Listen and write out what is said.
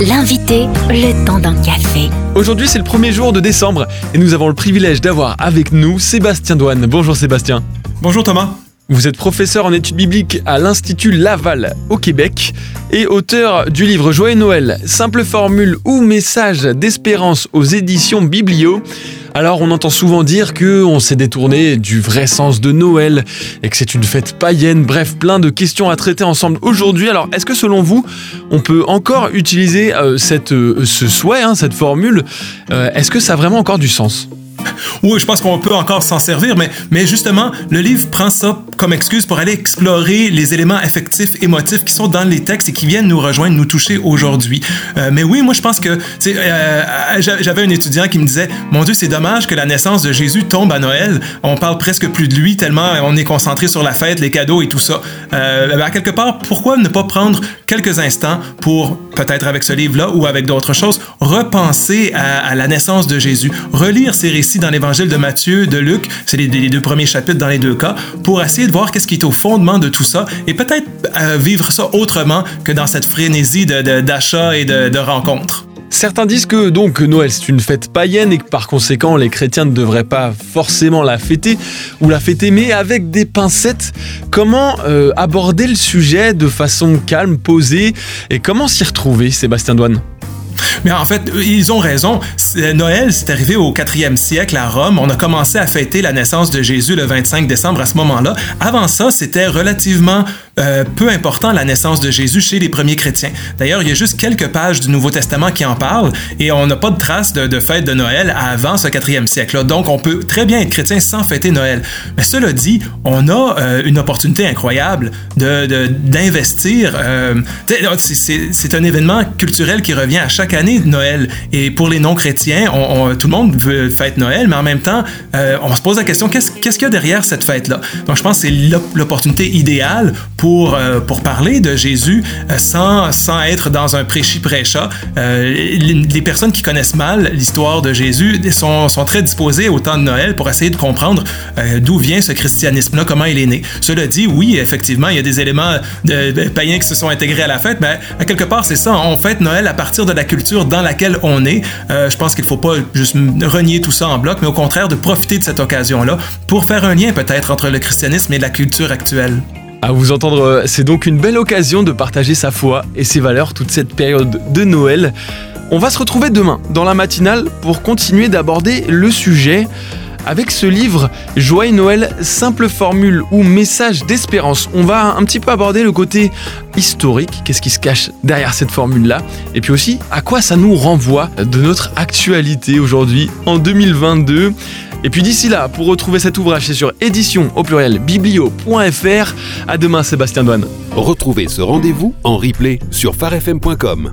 L'invité, le temps d'un café. Aujourd'hui, c'est le premier jour de décembre et nous avons le privilège d'avoir avec nous Sébastien Douane. Bonjour Sébastien. Bonjour Thomas. Vous êtes professeur en études bibliques à l'Institut Laval au Québec et auteur du livre Joyeux Noël, simple formule ou message d'espérance aux éditions Biblio. Alors on entend souvent dire que on s'est détourné du vrai sens de Noël et que c'est une fête païenne. Bref, plein de questions à traiter ensemble aujourd'hui. Alors est-ce que selon vous, on peut encore utiliser euh, euh, ce souhait, hein, cette formule euh, Est-ce que ça a vraiment encore du sens? Oui, je pense qu'on peut encore s'en servir, mais, mais justement, le livre prend ça comme excuse pour aller explorer les éléments affectifs, émotifs qui sont dans les textes et qui viennent nous rejoindre, nous toucher aujourd'hui. Euh, mais oui, moi, je pense que euh, j'avais un étudiant qui me disait, mon Dieu, c'est dommage que la naissance de Jésus tombe à Noël. On parle presque plus de lui tellement on est concentré sur la fête, les cadeaux et tout ça. Euh, ben, à quelque part, pourquoi ne pas prendre quelques instants pour, peut-être avec ce livre-là ou avec d'autres choses, repenser à, la naissance de Jésus, relire ces récits dans l'évangile de Matthieu, de Luc, c'est les, deux premiers chapitres dans les deux cas, pour essayer de voir qu'est-ce qui est au fondement de tout ça et peut-être euh, vivre ça autrement que dans cette frénésie d'achat et de, de rencontres. Certains disent que donc Noël c'est une fête païenne et que par conséquent les chrétiens ne devraient pas forcément la fêter ou la fêter mais avec des pincettes. Comment euh, aborder le sujet de façon calme, posée et comment s'y retrouver Sébastien Douane? Mais en fait, ils ont raison. Noël, c'est arrivé au 4e siècle à Rome. On a commencé à fêter la naissance de Jésus le 25 décembre à ce moment-là. Avant ça, c'était relativement euh, peu important la naissance de Jésus chez les premiers chrétiens. D'ailleurs, il y a juste quelques pages du Nouveau Testament qui en parlent et on n'a pas de traces de, fête de Noël avant ce 4e siècle-là. Donc, on peut très bien être chrétien sans fêter Noël. Mais cela dit, on a euh, une opportunité incroyable d'investir. De, euh, c'est un événement culturel qui revient à chaque année Noël. Et pour les non-chrétiens, on, tout le monde veut fête Noël, mais en même temps, on se pose la question qu'est-ce qu'il y a derrière cette fête-là? Donc, je pense que c'est l'opportunité idéale pour, euh, pour parler de Jésus euh, sans, sans être dans un prêchi-prêcha. les, personnes qui connaissent mal l'histoire de Jésus sont, très disposées au temps de Noël pour essayer de comprendre d'où vient ce christianisme-là, comment il est né. Cela dit, oui, effectivement, il y a des éléments païens qui se sont intégrés à la fête, mais à quelque part, c'est ça. On fête Noël à partir de la culture dans laquelle on est. Euh, je pense qu'il ne faut pas juste renier tout ça en bloc, mais au contraire de profiter de cette occasion-là pour faire un lien peut-être entre le christianisme et la culture actuelle. À vous entendre, euh, c'est donc une belle occasion de partager sa foi et ses valeurs toute cette période de Noël. On va se retrouver demain dans la matinale pour continuer d'aborder le sujet avec ce livre Joyeux Noël, simple formule ou message d'espérance. On va un petit peu aborder le côté historique, qu'est-ce qui se cache derrière cette formule-là, et puis aussi à quoi ça nous renvoie de notre actualité aujourd'hui en 2022. Et puis d'ici là, pour retrouver cet ouvrage, c'est sur édition au pluriel biblio.fr. À demain, Sébastien Douane. Retrouvez ce rendez-vous en replay sur farfm.com.